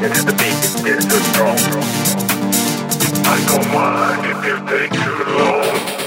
It is to the beat, it's so strong. I don't mind if you take too long.